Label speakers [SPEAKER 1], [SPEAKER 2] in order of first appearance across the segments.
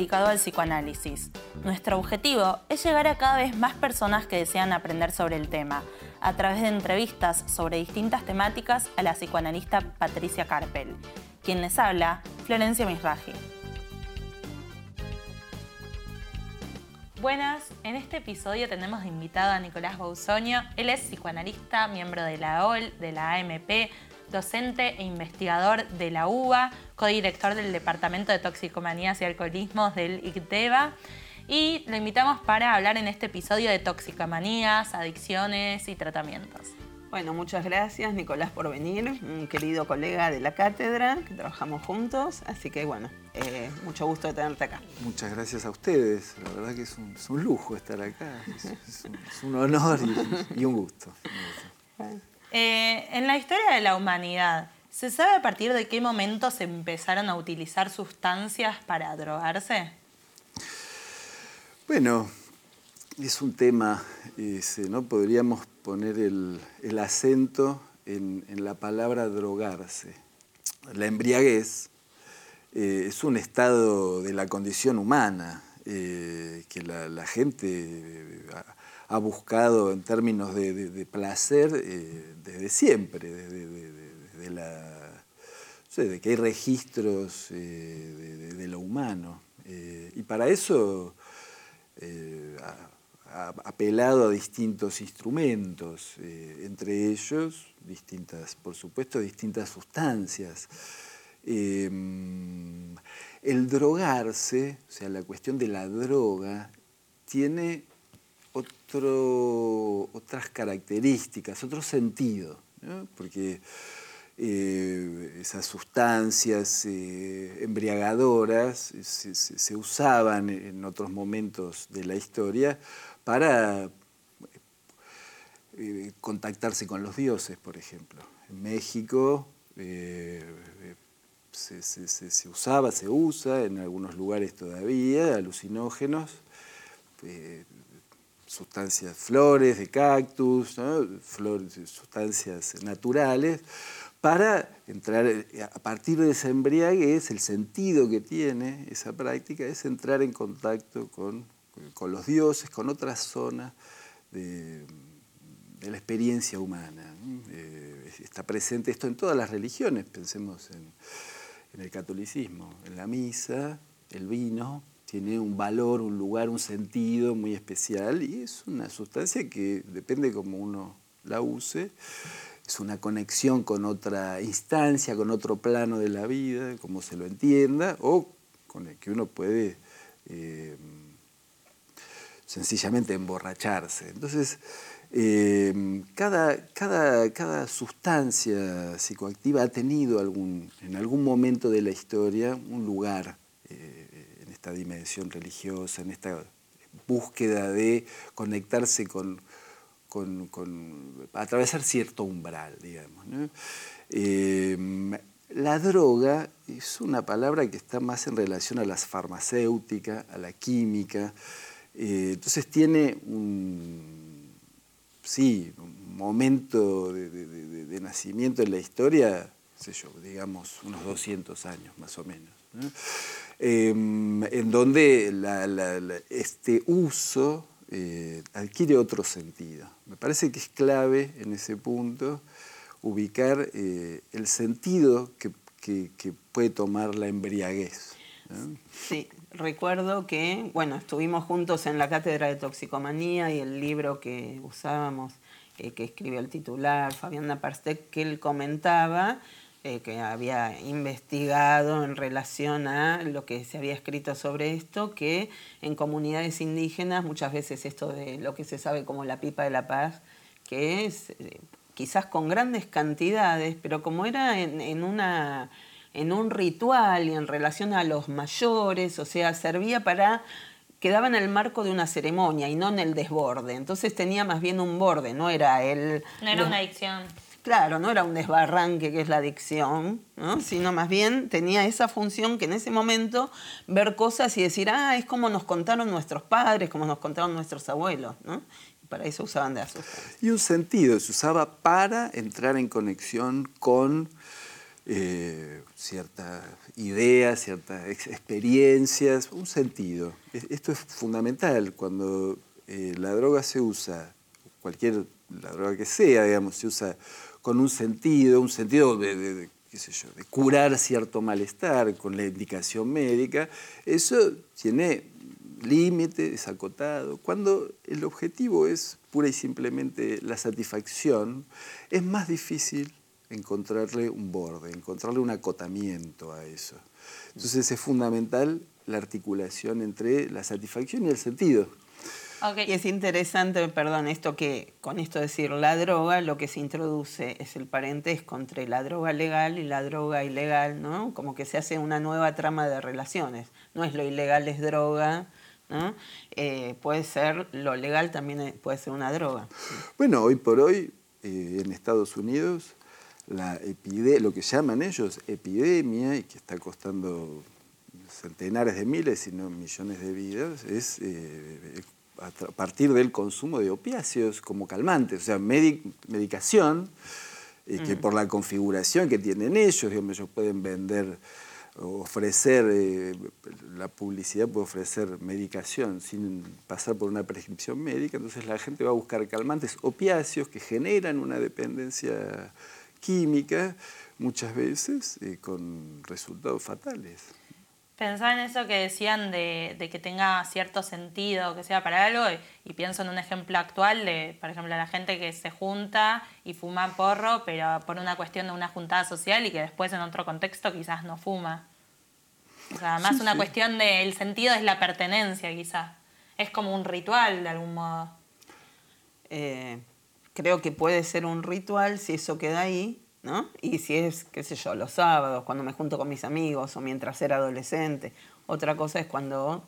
[SPEAKER 1] dedicado al psicoanálisis. Nuestro objetivo es llegar a cada vez más personas que desean aprender sobre el tema, a través de entrevistas sobre distintas temáticas a la psicoanalista Patricia Carpel. Quien les habla, Florencia Misraji. Buenas, en este episodio tenemos de invitado a Nicolás Bausoño. Él es psicoanalista, miembro de la OL, de la AMP, docente e investigador de la UBA, codirector del Departamento de Toxicomanías y Alcoholismos del ICTEBA. Y lo invitamos para hablar en este episodio de toxicomanías, adicciones y tratamientos.
[SPEAKER 2] Bueno, muchas gracias Nicolás por venir, un querido colega de la cátedra, que trabajamos juntos, así que bueno, eh, mucho gusto de tenerte acá.
[SPEAKER 3] Muchas gracias a ustedes, la verdad que es un, lujo estar acá, es, un, honor y, un gusto.
[SPEAKER 1] Eh, en la historia de la humanidad, ¿se sabe a partir de qué momento se empezaron a utilizar sustancias para drogarse?
[SPEAKER 3] Bueno, es un tema, ¿no? Podríamos poner el, acento en, la palabra drogarse. La embriaguez eh, es un estado de la condición humana eh, que la, gente ha, buscado en términos de, placer eh, desde siempre, desde, la, que hay registros de, lo humano. y para eso apelado a distintos instrumentos, eh, entre ellos distintas, por supuesto, distintas sustancias. Em, el drogarse, o sea, la cuestión de la droga, tiene otras características, otro sentido, porque eh, esas sustancias eh, embriagadoras se, usaban en otros momentos de la historia para eh, contactarse con los dioses, por ejemplo. En México se, usaba, se usa, en algunos lugares todavía, alucinógenos, sustancias, flores de cactus, flores, sustancias naturales, para entrar, a partir de esa embriaguez, el sentido que tiene esa práctica es entrar en contacto con con los dioses, con otras zonas de, la experiencia humana. Eh, está presente esto en todas las religiones, pensemos en, el catolicismo, en la misa, el vino tiene un valor, un lugar, un sentido muy especial y es una sustancia que depende cómo uno la use, es una conexión con otra instancia, con otro plano de la vida, como se lo entienda, o con el que uno puede eh, sencillamente emborracharse. Entonces, eh, cada, cada, cada, sustancia psicoactiva ha tenido algún, en algún momento de la historia un lugar esta dimensión religiosa, en esta búsqueda de conectarse con, con, atravesar cierto umbral, digamos. Eh, la droga es una palabra que está más en relación a las farmacéuticas, a la química, eh, entonces tiene un, sí, un momento de, nacimiento en la historia, digamos unos 200 años más o menos, em, en donde este uso eh, adquiere otro sentido. Me parece que es clave en ese punto ubicar eh, el sentido que, puede tomar la embriaguez.
[SPEAKER 2] Sí, recuerdo que, bueno, estuvimos juntos en la cátedra de toxicomanía y el libro que usábamos, eh, que escribió el titular, Fabián Naparstek, que él comentaba eh, que había investigado en relación a lo que se había escrito sobre esto, que en comunidades indígenas muchas veces esto de lo que se sabe como la pipa de la paz, que es eh, quizás con grandes cantidades, pero como era en una en un ritual y en relación a los mayores, o sea, servía para quedaba en el marco de una ceremonia y no en el desborde. Entonces tenía más bien un borde, no era el...
[SPEAKER 1] No era una adicción.
[SPEAKER 2] Claro, no era un desbarranque que es la adicción, sino más bien tenía esa función que en ese momento ver cosas y decir, ah, es como nos contaron nuestros padres, como nos contaron nuestros abuelos. ¿no? para eso usaban de azúcar.
[SPEAKER 3] Y un sentido, se usaba para entrar en conexión con eh, cierta idea, ciertas experiencias, un sentido. Esto es fundamental cuando eh, la droga se usa, cualquier la droga que sea, digamos, se usa con un sentido, un sentido de, qué sé yo, de curar cierto malestar con la indicación médica, eso tiene límite, es acotado. Cuando el objetivo es pura y simplemente la satisfacción, es más difícil encontrarle un borde, encontrarle un acotamiento a eso. Entonces es fundamental la articulación entre la satisfacción y el sentido.
[SPEAKER 2] Y es interesante, perdón, esto que con esto decir la droga, lo que se introduce es el parentesco entre la droga legal y la droga ilegal, ¿no? Como que se hace una nueva trama de relaciones. No es lo ilegal es droga, ¿no? Eh, puede ser, lo legal también puede ser una droga.
[SPEAKER 3] Bueno, hoy por hoy eh, en Estados Unidos la lo que llaman ellos epidemia y que está costando centenares de miles, si no millones de vidas, es eh, a partir del consumo de opiáceos como calmantes, o sea, medicación, eh, que mm. por la configuración que tienen ellos, digamos, ellos pueden vender, ofrecer, eh, la publicidad puede ofrecer medicación sin pasar por una prescripción médica, entonces la gente va a buscar calmantes opiáceos que generan una dependencia química, muchas veces eh, con resultados fatales.
[SPEAKER 1] Pensaba en eso que decían de, que tenga cierto sentido, que sea para algo, y, pienso en un ejemplo actual de, por ejemplo, la gente que se junta y fuma porro, pero por una cuestión de una juntada social y que después en otro contexto quizás no fuma. O sea, más una cuestión de, el sentido es la pertenencia quizás. Es como un ritual de algún modo.
[SPEAKER 2] Eh, creo que puede ser un ritual si eso queda ahí, ¿no? Y si es, qué sé yo, los sábados, cuando me junto con mis amigos o mientras era adolescente. Otra cosa es cuando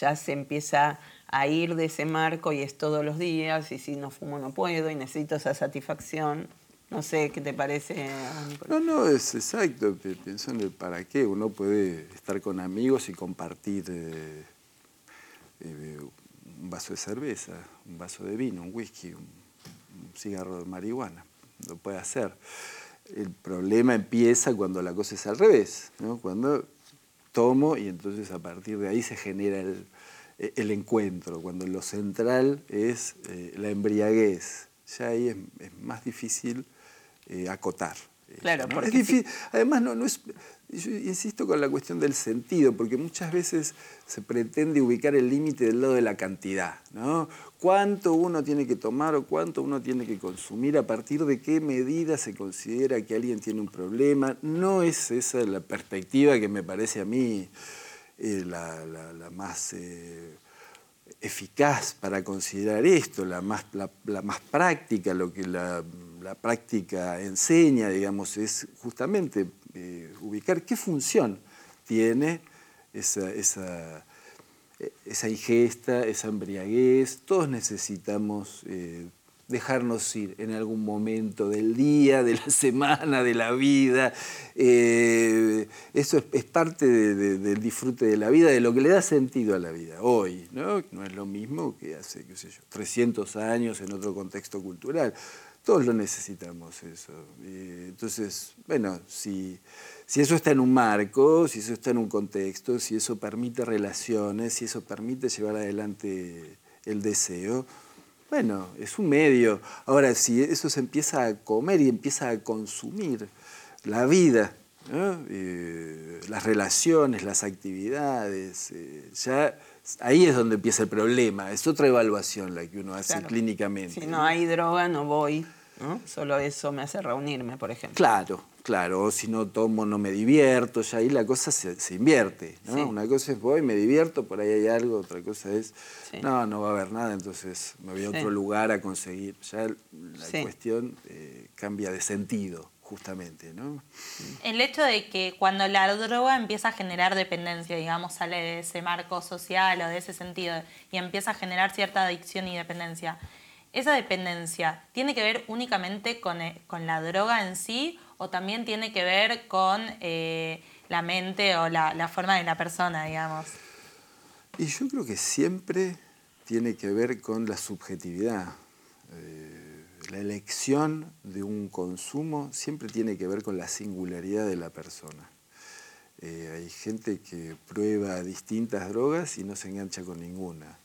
[SPEAKER 2] ya se empieza a ir de ese marco y es todos los días y si no fumo no puedo y necesito esa satisfacción. No sé, ¿qué te parece?
[SPEAKER 3] No, no, es exacto. Pienso en el para qué. Uno puede estar con amigos y compartir eh, eh, un vaso de cerveza, un vaso de vino, un whisky, un, un cigarro de marihuana. Lo puede hacer. El problema empieza cuando la cosa es al revés, ¿no? cuando tomo y entonces a partir de ahí se genera el, el encuentro, cuando lo central es eh, la embriaguez. Ya ahí es, es más difícil eh, acotar.
[SPEAKER 2] Claro,
[SPEAKER 3] porque es difícil. Además, no, no es, yo insisto con la cuestión del sentido, porque muchas veces se pretende ubicar el límite del lado de la cantidad. ¿no? cuánto uno tiene que tomar o cuánto uno tiene que consumir, a partir de qué medida se considera que alguien tiene un problema. No es esa la perspectiva que me parece a mí eh, la, más eh, eficaz para considerar esto, la más, la, más práctica, lo que la, práctica enseña, digamos, es justamente eh, ubicar qué función tiene esa, esa esa ingesta, esa embriaguez, todos necesitamos eh, dejarnos ir en algún momento del día, de la semana, de la vida. Eh, eso es, parte del disfrute de la vida, de lo que le da sentido a la vida hoy. No, no es lo mismo que hace, qué sé yo, 300 años en otro contexto cultural. Todos lo necesitamos eso. Entonces, bueno, si si eso está en un marco, si eso está en un contexto, si eso permite relaciones, si eso permite llevar adelante el deseo, bueno, es un medio. Ahora, si eso se empieza a comer y empieza a consumir la vida, eh, las relaciones, las actividades, eh, ya ahí es donde empieza el problema. Es otra evaluación la que uno hace clínicamente.
[SPEAKER 2] Si no hay droga, no voy. Solo eso me hace reunirme, por ejemplo.
[SPEAKER 3] Claro, claro. O si no tomo, no me divierto. Ya ahí la cosa se, invierte. Una cosa es voy, me divierto, por ahí hay algo. Otra cosa es, no, no va a haber nada, entonces me voy a otro lugar a conseguir. Ya la cuestión eh, cambia de sentido justamente, ¿no?
[SPEAKER 1] El hecho de que cuando la droga empieza a generar dependencia, digamos, sale de ese marco social o de ese sentido y empieza a generar cierta adicción y dependencia, ¿Esa dependencia tiene que ver únicamente con, eh, la droga en sí o también tiene que ver con eh, la mente o la, forma de la persona, digamos?
[SPEAKER 3] Y yo creo que siempre tiene que ver con la subjetividad. Eh, la elección de un consumo siempre tiene que ver con la singularidad de la persona. Eh, hay gente que prueba distintas drogas y no se engancha con ninguna.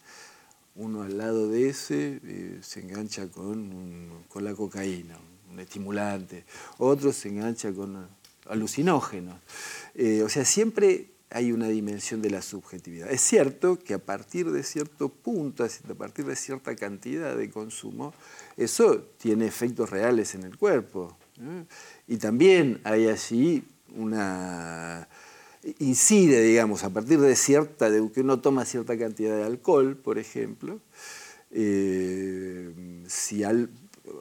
[SPEAKER 3] Uno al lado de ese eh, se engancha con, con la cocaína, un estimulante. Otro se engancha con alucinógenos. Eh, o sea, siempre hay una dimensión de la subjetividad. Es cierto que a partir de cierto punto, a partir de cierta cantidad de consumo, eso tiene efectos reales en el cuerpo. Y también hay allí una incide, digamos, a partir de cierta, de que uno toma cierta cantidad de alcohol, por ejemplo, eh, si al,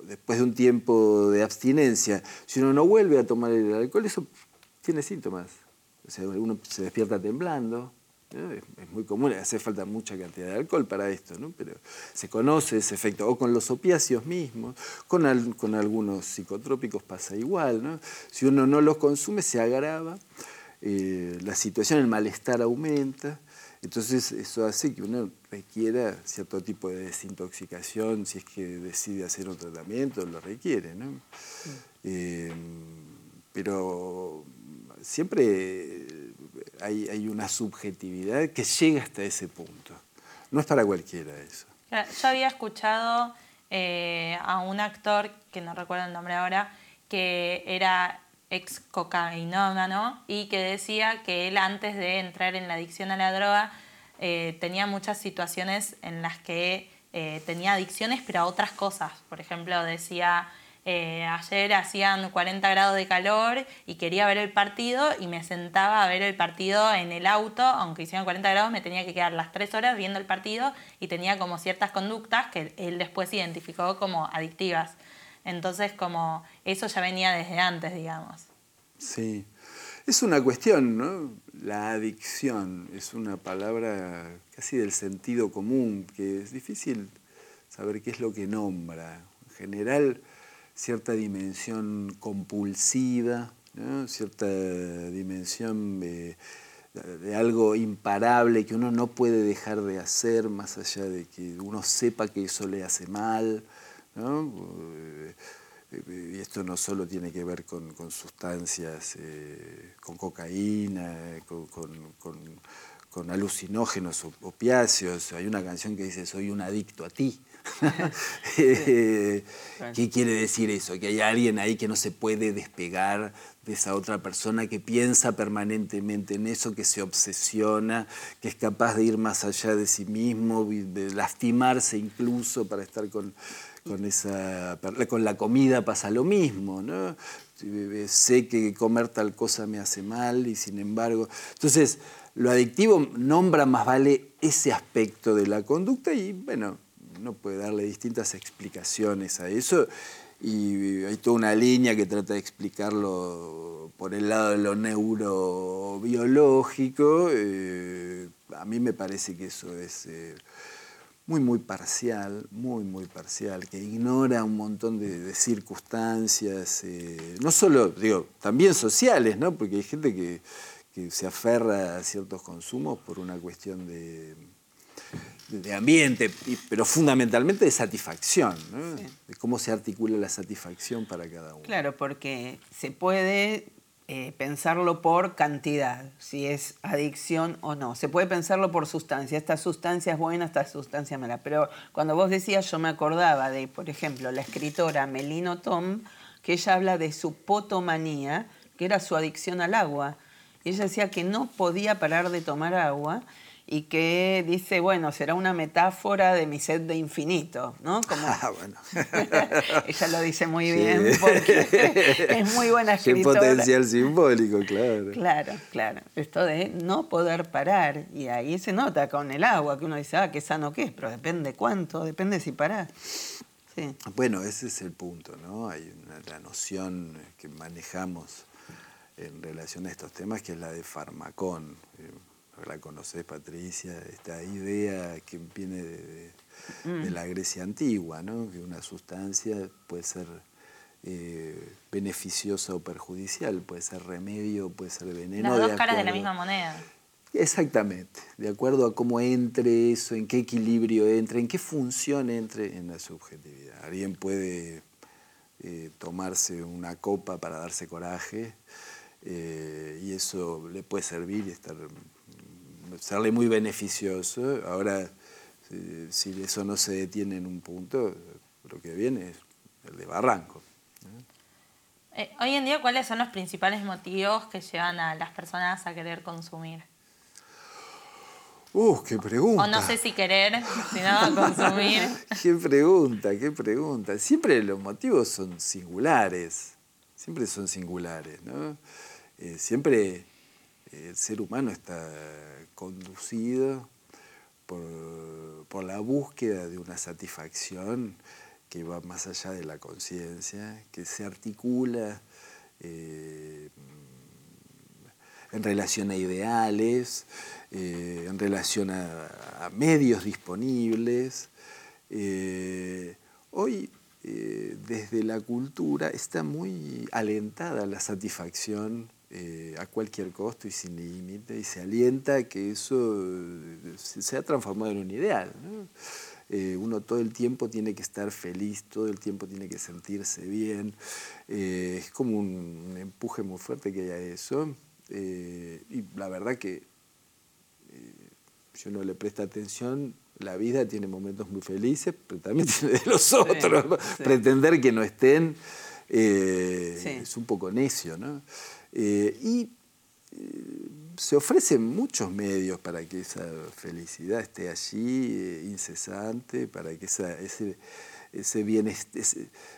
[SPEAKER 3] después de un tiempo de abstinencia, si uno no vuelve a tomar el alcohol, eso tiene síntomas. O sea, uno se despierta temblando, es, muy común, hace falta mucha cantidad de alcohol para esto, ¿no? pero se conoce ese efecto, o con los opiáceos mismos, con, con algunos psicotrópicos pasa igual, ¿no? si uno no los consume se agrava, eh, la situación, el malestar aumenta, entonces eso hace que uno requiera cierto tipo de desintoxicación si es que decide hacer un tratamiento, lo requiere. ¿no? Eh, pero siempre hay, hay, una subjetividad que llega hasta ese punto. No es para cualquiera eso.
[SPEAKER 1] Yo había escuchado eh, a un actor, que no recuerdo el nombre ahora, que era ex cocainómano y que decía que él antes de entrar en la adicción a la droga eh, tenía muchas situaciones en las que eh, tenía adicciones pero a otras cosas. Por ejemplo, decía, eh, ayer hacían 40 grados de calor y quería ver el partido y me sentaba a ver el partido en el auto, aunque hicieran 40 grados me tenía que quedar las 3 horas viendo el partido y tenía como ciertas conductas que él después identificó como adictivas. Entonces, como eso ya venía desde antes, digamos.
[SPEAKER 3] Sí. Es una cuestión, ¿no? La adicción es una palabra casi del sentido común, que es difícil saber qué es lo que nombra. En general, cierta dimensión compulsiva, cierta dimensión de, algo imparable que uno no puede dejar de hacer, más allá de que uno sepa que eso le hace mal. Eh, y esto no solo tiene que ver con, sustancias, eh, con cocaína, con, alucinógenos o opiáceos. Hay una canción que dice, soy un adicto a ti. Eh, ¿Qué quiere decir eso? Que hay alguien ahí que no se puede despegar de esa otra persona que piensa permanentemente en eso, que se obsesiona, que es capaz de ir más allá de sí mismo, de lastimarse incluso para estar con, con, esa, con la comida pasa lo mismo, ¿no? Sé que comer tal cosa me hace mal y sin embargo... Entonces, lo adictivo nombra más vale ese aspecto de la conducta y, bueno, uno puede darle distintas explicaciones a eso y hay toda una línea que trata de explicarlo por el lado de lo neurobiológico. Eh, a mí me parece que eso es... Eh, muy, muy parcial, muy, muy parcial, que ignora un montón de, circunstancias, eh, no solo, digo, también sociales, ¿no? Porque hay gente que, se aferra a ciertos consumos por una cuestión de, de ambiente, pero fundamentalmente de satisfacción, ¿no? de cómo se articula la satisfacción para cada uno.
[SPEAKER 2] Claro, porque se puede eh, pensarlo por cantidad, si es adicción o no. Se puede pensarlo por sustancia. Esta sustancia es buena, esta sustancia es mala. Pero cuando vos decías, yo me acordaba de, por ejemplo, la escritora Melino Tom, que ella habla de su potomanía, que era su adicción al agua. Y ella decía que no podía parar de tomar agua y que dice, bueno, será una metáfora de mi sed de infinito, ¿no? Como... Ah, bueno. Ella lo dice muy bien porque es muy buena escritora.
[SPEAKER 3] Qué potencial simbólico, claro.
[SPEAKER 2] Claro, claro. Esto de no poder parar. Y ahí se nota con el agua, que uno dice, ah, qué sano que es, pero depende cuánto, depende si parás. Sí.
[SPEAKER 3] Bueno, ese es el punto, ¿no? Hay una, la noción que manejamos en relación a estos temas que es la de farmacón la conoces Patricia, esta idea que viene de, mm. la Grecia antigua, ¿no? que una sustancia puede ser eh, beneficiosa o perjudicial, puede ser remedio, puede ser veneno.
[SPEAKER 1] Las dos caras de la misma moneda.
[SPEAKER 3] Exactamente, de acuerdo a cómo entre eso, en qué equilibrio entre, en qué función entre en la subjetividad. Alguien puede eh, tomarse una copa para darse coraje eh, y eso le puede servir y estar, serle muy beneficioso. Ahora, si eso no se detiene en un punto, lo que viene es el de barranco.
[SPEAKER 1] Eh, hoy en día, ¿cuáles son los principales motivos que llevan a las personas a querer consumir?
[SPEAKER 3] Uh, qué pregunta.
[SPEAKER 1] O no sé si querer, sino consumir.
[SPEAKER 3] qué pregunta, qué pregunta. Siempre los motivos son singulares, siempre son singulares, ¿no? Eh, siempre el ser humano está conducido por, por, la búsqueda de una satisfacción que va más allá de la conciencia, que se articula eh, en relación a ideales, eh, en relación a, medios disponibles. Eh, hoy, desde la cultura, está muy alentada la satisfacción a cualquier costo y sin límite, y se alienta que eso se, ha transformado en un ideal. uno todo el tiempo tiene que estar feliz, todo el tiempo tiene que sentirse bien. es como un, empuje muy fuerte que haya eso. y la verdad que si uno le presta atención, la vida tiene momentos muy felices, pero también tiene de los otros. Pretender que no estén eh, es un poco necio, ¿no? Eh, y eh, se ofrecen muchos medios para que esa felicidad esté allí, incesante, para que ese ese bienestar,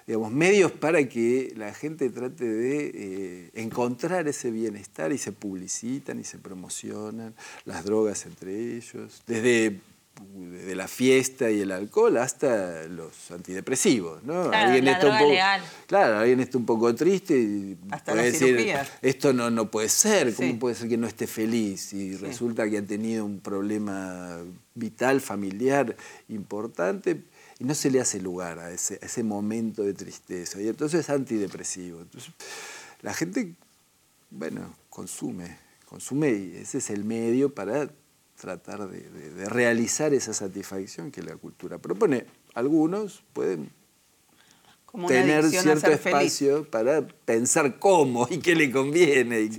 [SPEAKER 3] digamos, medios para que la gente trate de eh, encontrar ese bienestar y se publicitan y se promocionan, las drogas entre ellos, desde, la fiesta y el alcohol hasta los antidepresivos. ¿no?
[SPEAKER 1] Claro, alguien está un poco,
[SPEAKER 3] Claro, alguien está un poco triste y
[SPEAKER 2] hasta puede decir,
[SPEAKER 3] esto no, no puede ser, ¿cómo puede ser que no esté feliz? Y resulta que ha tenido un problema vital, familiar importante, y no se le hace lugar a ese, ese momento de tristeza. Y entonces es antidepresivo. Entonces, la gente, bueno, consume, consume y ese es el medio para tratar de, realizar esa satisfacción que la cultura propone. Algunos pueden tener cierto espacio para pensar cómo y qué le conviene.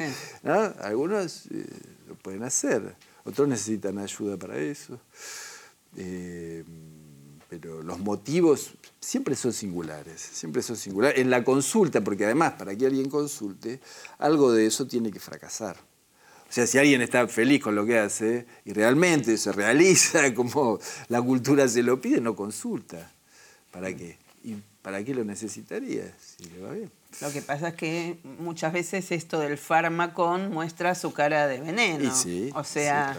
[SPEAKER 3] Algunos eh, lo pueden hacer, otros necesitan ayuda para eso. Eh, pero los motivos siempre son singulares, siempre son singulares. En la consulta, porque además para que alguien consulte, algo de eso tiene que fracasar. O sea, si alguien está feliz con lo que hace y realmente se realiza como la cultura se lo pide, no consulta. ¿Para qué? ¿Y para qué lo necesitaría si le va bien?
[SPEAKER 2] Lo que pasa es que muchas veces esto del fármaco muestra su cara de veneno.
[SPEAKER 3] sí,
[SPEAKER 2] o sea,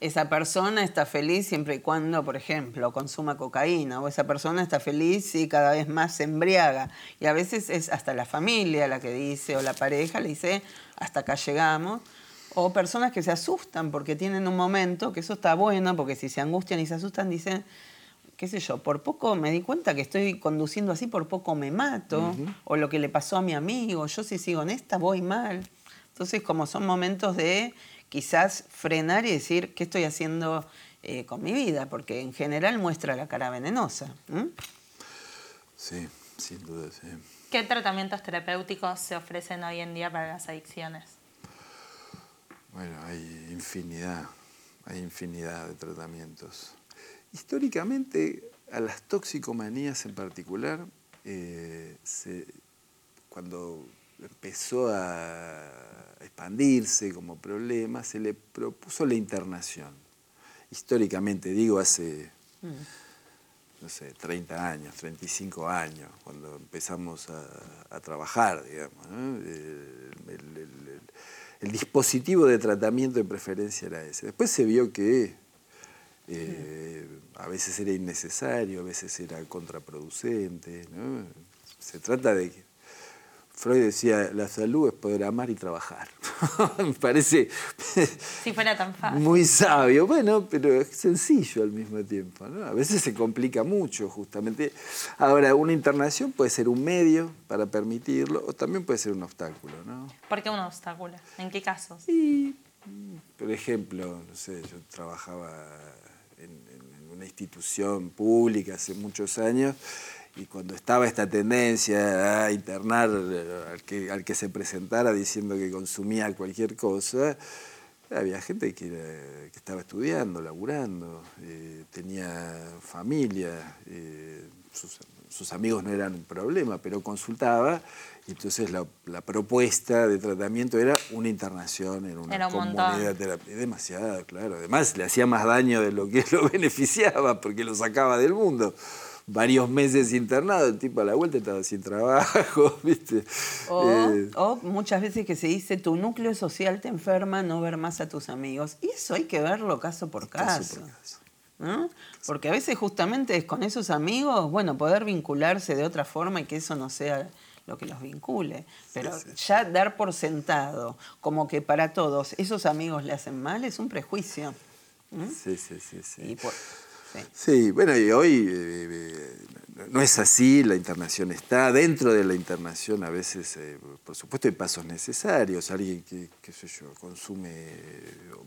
[SPEAKER 2] esa persona está feliz siempre y cuando, por ejemplo, consuma cocaína, o esa persona está feliz y cada vez más se embriaga. Y a veces es hasta la familia la que dice, o la pareja le dice, hasta acá llegamos. O personas que se asustan porque tienen un momento, que eso está bueno, porque si se angustian y se asustan, dicen, qué sé yo, por poco me di cuenta que estoy conduciendo así, por poco me mato, o lo que le pasó a mi amigo, yo si sigo en esta voy mal. Entonces, como son momentos de quizás frenar y decir qué estoy haciendo eh, con mi vida, porque en general muestra la cara venenosa.
[SPEAKER 3] Sí, sin duda, sí.
[SPEAKER 1] ¿Qué tratamientos terapéuticos se ofrecen hoy en día para las adicciones?
[SPEAKER 3] Bueno, hay infinidad, hay infinidad de tratamientos. Históricamente, a las toxicomanías en particular, eh, cuando empezó a expandirse como problema, se le propuso la internación. Históricamente, digo, hace, mm. no sé, 30 años, 35 años, cuando empezamos a, trabajar, digamos. El, dispositivo de tratamiento de preferencia era ese. Después se vio que eh, a veces era innecesario, a veces era contraproducente. Se trata de Freud decía, la salud es poder amar y trabajar. Me parece
[SPEAKER 1] si fuera tan fácil.
[SPEAKER 3] muy sabio, bueno, pero es sencillo al mismo tiempo. A veces se complica mucho, justamente. Ahora, una internación puede ser un medio para permitirlo o también puede ser un obstáculo. ¿no?
[SPEAKER 1] ¿Por qué un obstáculo? ¿En qué casos?
[SPEAKER 3] Y Por ejemplo, no sé, yo trabajaba en, una institución pública hace muchos años y cuando estaba esta tendencia a internar al que, al que se presentara diciendo que consumía cualquier cosa, había gente que, estaba estudiando, laburando, eh, tenía familia, eh, sus, amigos no eran un problema, pero consultaba y entonces la, propuesta de tratamiento era una internación en una comunidad terapia. Demasiado, claro. Además le hacía más daño de lo que lo beneficiaba porque lo sacaba del mundo varios meses internado, el tipo a la vuelta estaba sin trabajo, ¿viste?
[SPEAKER 2] Eh, o, muchas veces que se dice, tu núcleo social te enferma, no ver más a tus amigos. Y eso hay que verlo caso por caso. Porque a veces justamente es con esos amigos, bueno, poder vincularse de otra forma y que eso no sea lo que los vincule. Pero ya dar por sentado, como que para todos esos amigos le hacen mal, es un prejuicio.
[SPEAKER 3] Sí, sí, sí. sí. Sí, bueno, y hoy eh, eh, no es así, la internación está. Dentro de la internación a veces, eh, por supuesto, hay pasos necesarios. Alguien que, sé yo, consume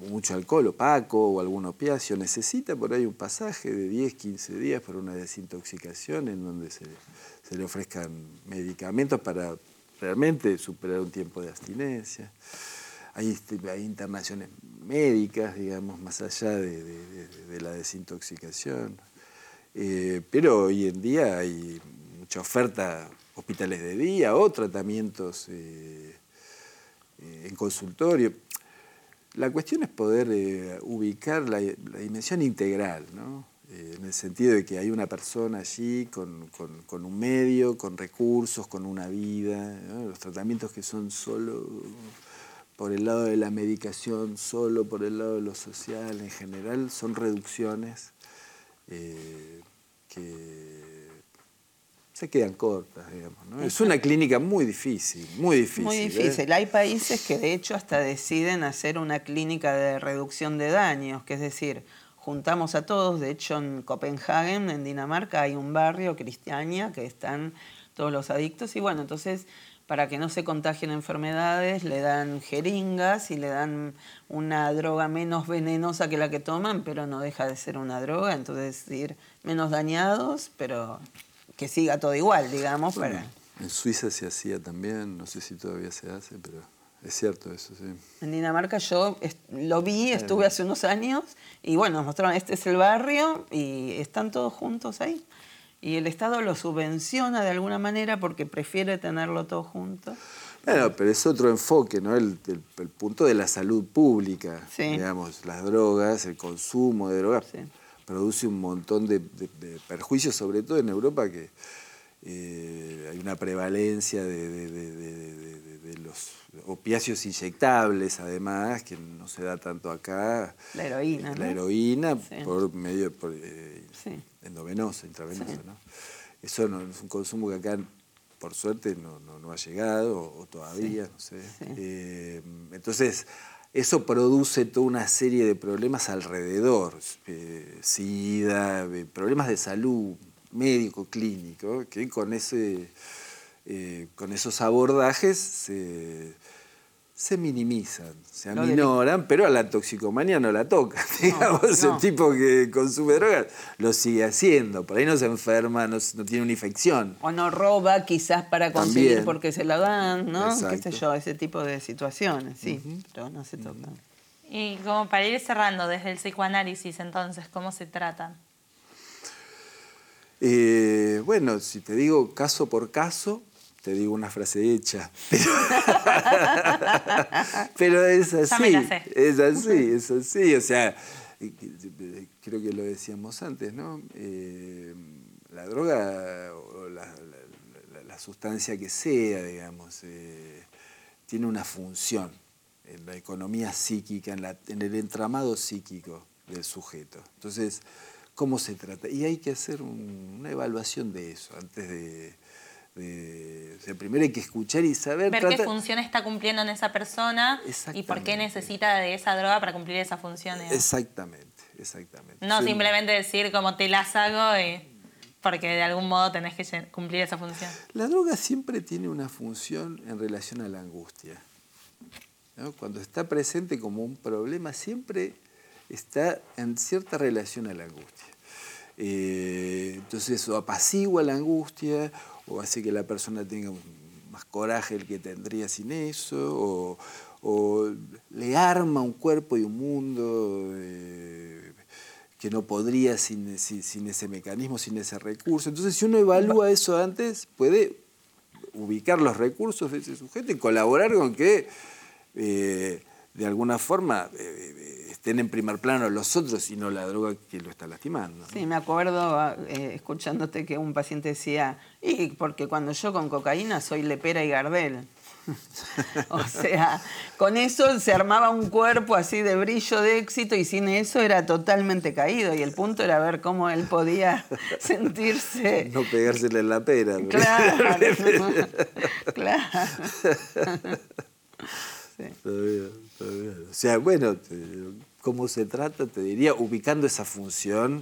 [SPEAKER 3] mucho alcohol, opaco o algún opiáceo, necesita por ahí un pasaje de 10, 15 días para una desintoxicación en donde se, se le ofrezcan medicamentos para realmente superar un tiempo de abstinencia. Este, hay, internaciones médicas, digamos, más allá de, la desintoxicación. Eh, pero hoy en día hay mucha oferta, hospitales de día o tratamientos eh, eh, en consultorio. La cuestión es poder ubicar la, dimensión integral, ¿no? en el sentido de que hay una persona allí con, un medio, con recursos, con una vida, los tratamientos que son solo por el lado de la medicación, solo por el lado de lo social en general, son reducciones eh, que se quedan cortas, digamos. ¿no? Es una clínica muy difícil, muy difícil.
[SPEAKER 2] Muy
[SPEAKER 3] ¿eh?
[SPEAKER 2] difícil. Hay países que de hecho hasta deciden hacer una clínica de reducción de daños, que es decir, juntamos a todos, de hecho en Copenhague, en Dinamarca, hay un barrio, Cristiania, que están todos los adictos y bueno, entonces para que no se contagien enfermedades, le dan jeringas y le dan una droga menos venenosa que la que toman, pero no deja de ser una droga, entonces ir menos dañados, pero que siga todo igual, digamos.
[SPEAKER 3] En Suiza se hacía también, no sé si todavía se hace, pero es cierto eso, sí.
[SPEAKER 2] En Dinamarca yo lo vi, estuve hace unos años y bueno, nos mostraron, este es el barrio y están todos juntos ahí y el Estado lo subvenciona de alguna manera porque prefiere tenerlo todo junto.
[SPEAKER 3] Bueno, pero es otro enfoque, ¿no? El, punto de la salud pública, digamos, las drogas, el consumo de drogas produce un montón de, perjuicios, sobre todo en Europa, que eh, hay una prevalencia de, los opiáceos inyectables, además, que no se da tanto acá.
[SPEAKER 2] La heroína.
[SPEAKER 3] La heroína por medio por, eh, endovenosa, intravenosa. ¿no? Eso no, es un consumo que acá, por suerte, no, ha llegado, o, todavía, no sé. Eh, entonces, eso produce toda una serie de problemas alrededor, eh, SIDA, problemas de salud médico, clínico, que con, ese, con esos abordajes se se minimizan, se aminoran, pero a la toxicomanía no la toca. Digamos, el tipo que consume drogas lo sigue haciendo, por ahí no se enferma, no, tiene una infección.
[SPEAKER 2] O no roba quizás para conseguir porque se la dan, ¿no? Qué sé yo, ese tipo de situaciones, sí, pero no se toca.
[SPEAKER 1] Y como para ir cerrando, desde el psicoanálisis entonces, ¿cómo se trata?
[SPEAKER 3] Eh, bueno, si te digo caso por caso, te digo una frase hecha. Pero, es así. Es así, es así. O sea, creo que lo decíamos antes, ¿no? Eh, la droga o la, sustancia que sea, digamos, eh, tiene una función en la economía psíquica, en, en el entramado psíquico del sujeto. Entonces, ¿cómo se trata? Y hay que hacer una evaluación de eso antes de primero hay que escuchar y saber.
[SPEAKER 1] Ver qué función está cumpliendo en esa persona y por qué necesita de esa droga para cumplir esa función.
[SPEAKER 3] Exactamente, exactamente.
[SPEAKER 1] No simplemente decir cómo te las hago y porque de algún modo tenés que cumplir esa función.
[SPEAKER 3] La droga siempre tiene una función en relación a la angustia. cuando está presente como un problema, siempre está en cierta relación a la angustia. Eh, entonces eso apacigua la angustia o hace que la persona tenga más coraje el que tendría sin eso, o, le arma un cuerpo y un mundo eh, que no podría sin, sin, ese mecanismo, sin ese recurso. Entonces si uno evalúa eso antes, puede ubicar los recursos de ese sujeto y colaborar con que eh, de alguna forma eh, estén en primer plano los otros y no la droga que lo está lastimando.
[SPEAKER 2] Sí, me acuerdo eh, escuchándote que un paciente decía, y porque cuando yo con cocaína soy lepera y gardel. o sea, con eso se armaba un cuerpo así de brillo de éxito y sin eso era totalmente caído. Y el punto era ver cómo él podía sentirse.
[SPEAKER 3] No pegársele en la pera.
[SPEAKER 2] Claro. claro.
[SPEAKER 3] O sea, bueno, ¿cómo se trata? Te diría, ubicando esa función,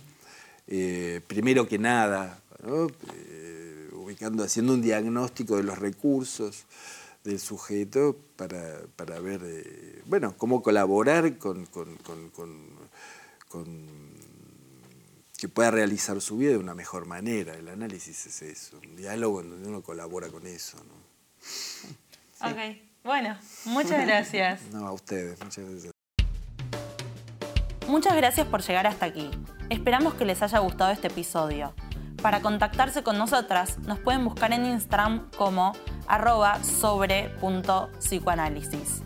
[SPEAKER 3] eh, primero que nada, eh, ubicando, haciendo un diagnóstico de los recursos del sujeto para, ver, eh, bueno, cómo colaborar con, que pueda realizar su vida de una mejor manera. El análisis es eso, un diálogo en donde uno colabora con eso.
[SPEAKER 1] ¿no? Ok. Bueno, muchas gracias.
[SPEAKER 3] No, a ustedes, muchas gracias.
[SPEAKER 1] Muchas gracias por llegar hasta aquí. Esperamos que les haya gustado este episodio. Para contactarse con nosotras, nos pueden buscar en Instagram como arroba sobre.psicoanálisis.